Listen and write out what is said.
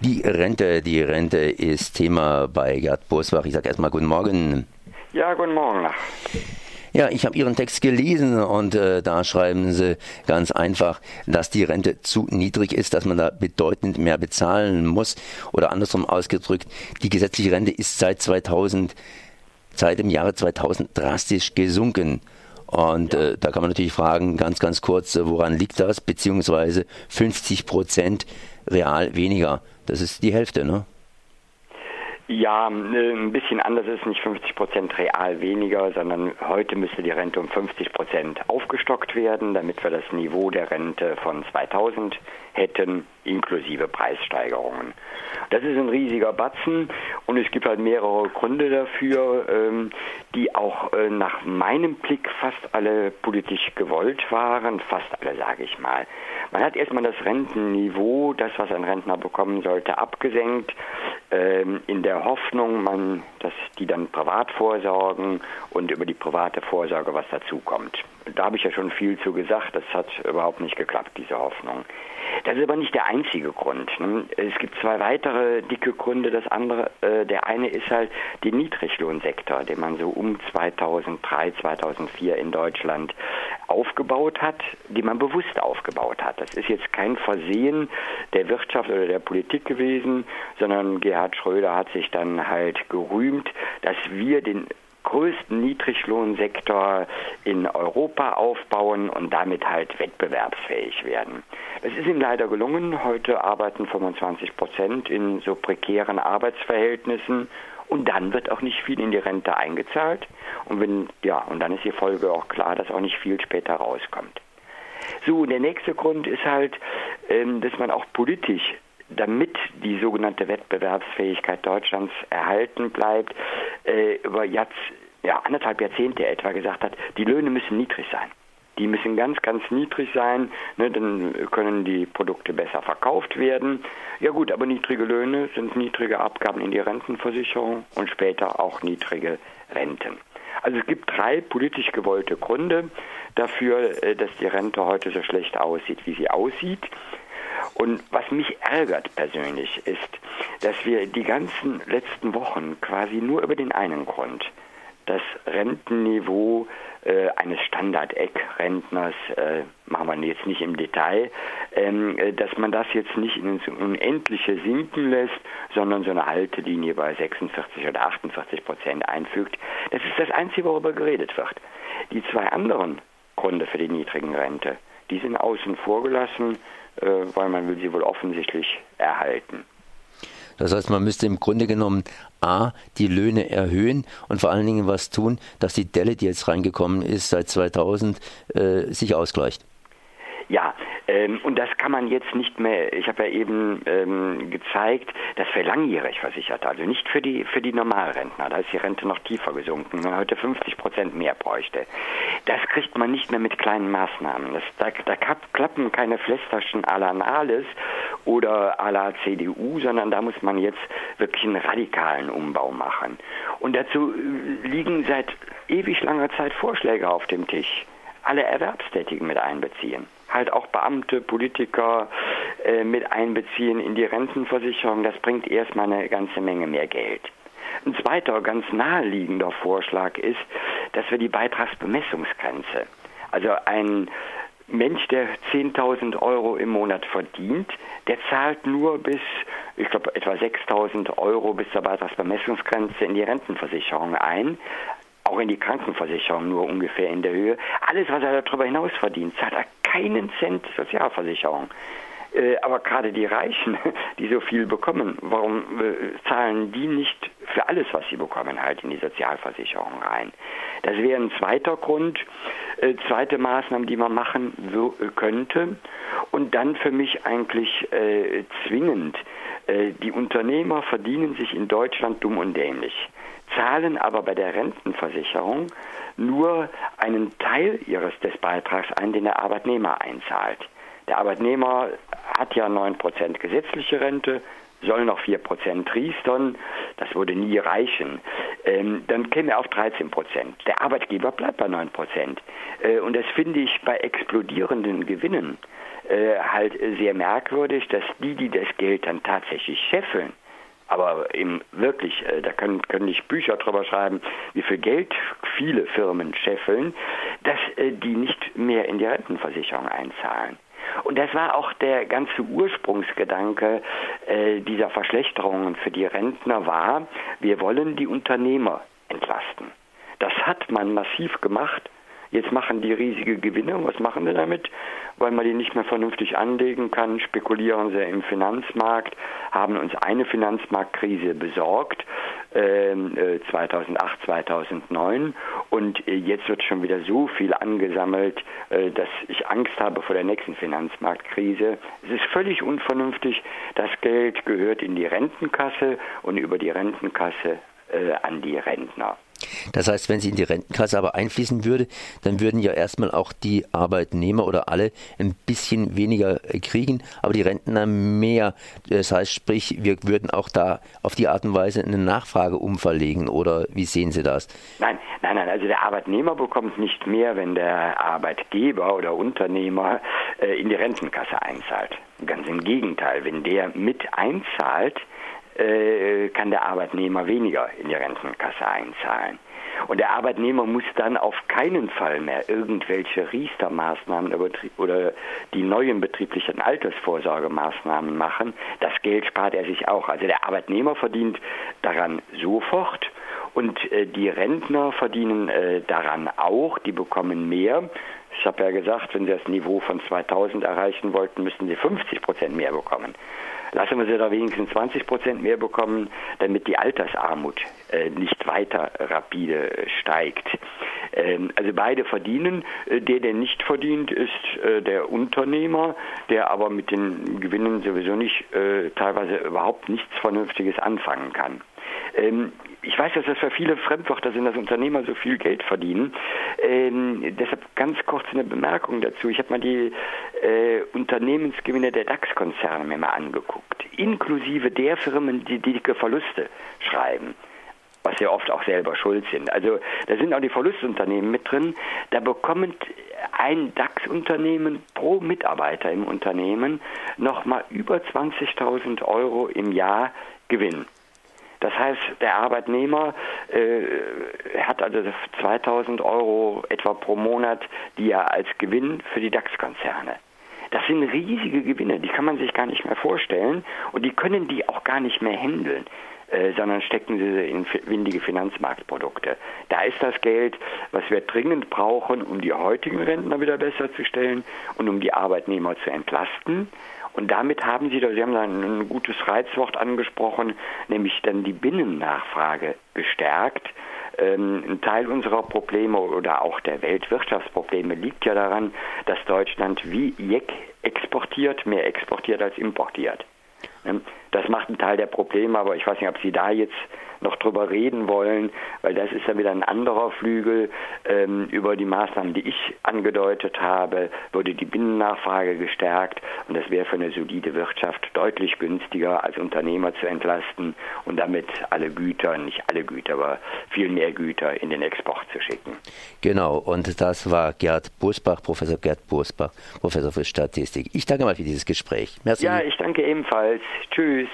Die Rente, die Rente ist Thema bei Gerd Bosbach. Ich sage erstmal guten Morgen. Ja, guten Morgen. Ja, ich habe Ihren Text gelesen und äh, da schreiben Sie ganz einfach, dass die Rente zu niedrig ist, dass man da bedeutend mehr bezahlen muss. Oder andersrum ausgedrückt, die gesetzliche Rente ist seit 2000, seit dem Jahre 2000 drastisch gesunken. Und äh, da kann man natürlich fragen, ganz, ganz kurz, woran liegt das? Beziehungsweise 50 Prozent real weniger. Das ist die Hälfte, ne? Ja, äh, ein bisschen anders ist nicht 50 Prozent real weniger, sondern heute müsste die Rente um 50 Prozent aufgestockt werden, damit wir das Niveau der Rente von 2000 hätten, inklusive Preissteigerungen. Das ist ein riesiger Batzen und es gibt halt mehrere Gründe dafür, ähm, die auch äh, nach meinem Blick fast alle politisch gewollt waren, fast alle sage ich mal. Man hat erstmal das Rentenniveau, das was ein Rentner bekommen sollte, abgesenkt ähm, in der Hoffnung, man, dass die dann privat vorsorgen und über die private Vorsorge was dazukommt. Da habe ich ja schon viel zu gesagt, das hat überhaupt nicht geklappt, diese Hoffnung. Das ist aber nicht der einzige Grund. Ne? Es gibt zwei weitere dicke Gründe. Das andere, äh, der eine ist halt der Niedriglohnsektor, den man so um 2003, 2004 in Deutschland aufgebaut hat, die man bewusst aufgebaut hat. Das ist jetzt kein Versehen der Wirtschaft oder der Politik gewesen, sondern Gerhard Schröder hat sich dann halt gerühmt, dass wir den größten Niedriglohnsektor in Europa aufbauen und damit halt wettbewerbsfähig werden. Es ist ihm leider gelungen. Heute arbeiten 25 Prozent in so prekären Arbeitsverhältnissen und dann wird auch nicht viel in die Rente eingezahlt. Und wenn, ja, und dann ist die Folge auch klar, dass auch nicht viel später rauskommt. So, der nächste Grund ist halt, ähm, dass man auch politisch damit die sogenannte Wettbewerbsfähigkeit Deutschlands erhalten bleibt, äh, über Jahrz ja, anderthalb Jahrzehnte etwa gesagt hat, die Löhne müssen niedrig sein. Die müssen ganz, ganz niedrig sein, ne, dann können die Produkte besser verkauft werden. Ja gut, aber niedrige Löhne sind niedrige Abgaben in die Rentenversicherung und später auch niedrige Renten. Also es gibt drei politisch gewollte Gründe dafür, äh, dass die Rente heute so schlecht aussieht, wie sie aussieht. Und was mich ärgert persönlich ist, dass wir die ganzen letzten Wochen quasi nur über den einen Grund, das Rentenniveau äh, eines Standard-Eck-Rentners, äh, machen wir jetzt nicht im Detail, ähm, äh, dass man das jetzt nicht ins Unendliche sinken lässt, sondern so eine Haltelinie bei 46 oder 48 Prozent einfügt. Das ist das Einzige, worüber geredet wird. Die zwei anderen Gründe für die niedrigen Rente, die sind außen vor gelassen, weil man will sie wohl offensichtlich erhalten. Das heißt, man müsste im Grunde genommen A, die Löhne erhöhen und vor allen Dingen was tun, dass die Delle, die jetzt reingekommen ist seit 2000, äh, sich ausgleicht. Ja, ähm, und das kann man jetzt nicht mehr, ich habe ja eben ähm, gezeigt, das für langjährig Versicherte, also nicht für die, für die Normalrentner, da ist die Rente noch tiefer gesunken, wenn man heute 50 Prozent mehr bräuchte. Das kriegt man nicht mehr mit kleinen Maßnahmen. Das, da, da klappen keine Flästerchen à la Nahles oder à la CDU, sondern da muss man jetzt wirklich einen radikalen Umbau machen. Und dazu äh, liegen seit ewig langer Zeit Vorschläge auf dem Tisch. Alle Erwerbstätigen mit einbeziehen halt auch Beamte, Politiker äh, mit einbeziehen in die Rentenversicherung. Das bringt erstmal eine ganze Menge mehr Geld. Ein zweiter ganz naheliegender Vorschlag ist, dass wir die Beitragsbemessungsgrenze, also ein Mensch, der 10.000 Euro im Monat verdient, der zahlt nur bis, ich glaube, etwa 6.000 Euro bis zur Beitragsbemessungsgrenze in die Rentenversicherung ein auch in die Krankenversicherung nur ungefähr in der Höhe. Alles, was er darüber hinaus verdient, zahlt er keinen Cent Sozialversicherung. Äh, aber gerade die Reichen, die so viel bekommen, warum äh, zahlen die nicht für alles, was sie bekommen, halt in die Sozialversicherung rein? Das wäre ein zweiter Grund, äh, zweite Maßnahme, die man machen könnte. Und dann für mich eigentlich äh, zwingend. Äh, die Unternehmer verdienen sich in Deutschland dumm und dämlich zahlen aber bei der Rentenversicherung nur einen Teil ihres des Beitrags ein, den der Arbeitnehmer einzahlt. Der Arbeitnehmer hat ja 9% gesetzliche Rente, soll noch 4% riestern, das würde nie reichen. Ähm, dann käme er auf 13%. Der Arbeitgeber bleibt bei 9%. Äh, und das finde ich bei explodierenden Gewinnen äh, halt sehr merkwürdig, dass die, die das Geld dann tatsächlich scheffeln, aber eben wirklich, äh, da können, können nicht Bücher drüber schreiben, wie viel Geld viele Firmen scheffeln, dass äh, die nicht mehr in die Rentenversicherung einzahlen. Und das war auch der ganze Ursprungsgedanke äh, dieser Verschlechterungen für die Rentner war, wir wollen die Unternehmer entlasten. Das hat man massiv gemacht Jetzt machen die riesige Gewinne. Was machen sie damit? Weil man die nicht mehr vernünftig anlegen kann, spekulieren sie im Finanzmarkt, haben uns eine Finanzmarktkrise besorgt, äh, 2008, 2009. Und äh, jetzt wird schon wieder so viel angesammelt, äh, dass ich Angst habe vor der nächsten Finanzmarktkrise. Es ist völlig unvernünftig. Das Geld gehört in die Rentenkasse und über die Rentenkasse äh, an die Rentner. Das heißt, wenn sie in die Rentenkasse aber einfließen würde, dann würden ja erstmal auch die Arbeitnehmer oder alle ein bisschen weniger äh, kriegen, aber die Rentner mehr. Das heißt, sprich, wir würden auch da auf die Art und Weise eine Nachfrage umverlegen oder wie sehen Sie das? Nein, nein, nein. Also der Arbeitnehmer bekommt nicht mehr, wenn der Arbeitgeber oder Unternehmer äh, in die Rentenkasse einzahlt. Ganz im Gegenteil, wenn der mit einzahlt, äh, kann der Arbeitnehmer weniger in die Rentenkasse einzahlen. Und der Arbeitnehmer muss dann auf keinen Fall mehr irgendwelche Riester-Maßnahmen oder die neuen betrieblichen Altersvorsorgemaßnahmen machen. Das Geld spart er sich auch. Also der Arbeitnehmer verdient daran sofort und äh, die Rentner verdienen äh, daran auch. Die bekommen mehr. Ich habe ja gesagt, wenn sie das Niveau von 2000 erreichen wollten, müssten sie 50 Prozent mehr bekommen lassen wir sie da wenigstens 20 Prozent mehr bekommen, damit die Altersarmut äh, nicht weiter rapide äh, steigt. Ähm, also beide verdienen. Äh, der, der nicht verdient, ist äh, der Unternehmer, der aber mit den Gewinnen sowieso nicht, äh, teilweise überhaupt nichts Vernünftiges anfangen kann. Ähm, ich weiß, dass das für viele Fremdwörter sind, dass Unternehmer so viel Geld verdienen. Ähm, deshalb ganz kurz eine Bemerkung dazu. Ich habe mal die äh, Unternehmensgewinne der DAX-Konzerne mir mal angeguckt, inklusive der Firmen, die dicke Verluste schreiben was ja oft auch selber schuld sind. Also da sind auch die Verlustunternehmen mit drin. Da bekommt ein DAX-Unternehmen pro Mitarbeiter im Unternehmen nochmal über 20.000 Euro im Jahr Gewinn. Das heißt, der Arbeitnehmer äh, hat also 2000 Euro etwa pro Monat, die er als Gewinn für die DAX-Konzerne. Das sind riesige Gewinne, die kann man sich gar nicht mehr vorstellen und die können die auch gar nicht mehr handeln. Äh, sondern stecken sie in windige Finanzmarktprodukte. Da ist das Geld, was wir dringend brauchen, um die heutigen Rentner wieder besser zu stellen und um die Arbeitnehmer zu entlasten. Und damit haben Sie, Sie haben da ein gutes Reizwort angesprochen, nämlich dann die Binnennachfrage gestärkt. Ähm, ein Teil unserer Probleme oder auch der Weltwirtschaftsprobleme liegt ja daran, dass Deutschland wie Jeck exportiert, mehr exportiert als importiert. Ähm, das macht einen Teil der Probleme, aber ich weiß nicht, ob Sie da jetzt noch drüber reden wollen, weil das ist ja wieder ein anderer Flügel. Ähm, über die Maßnahmen, die ich angedeutet habe, würde die Binnennachfrage gestärkt und das wäre für eine solide Wirtschaft deutlich günstiger, als Unternehmer zu entlasten und damit alle Güter, nicht alle Güter, aber viel mehr Güter in den Export zu schicken. Genau, und das war Gerd Bosbach, Professor Gerd Bosbach, Professor für Statistik. Ich danke mal für dieses Gespräch. Merci. Ja, ich danke ebenfalls. Tschüss.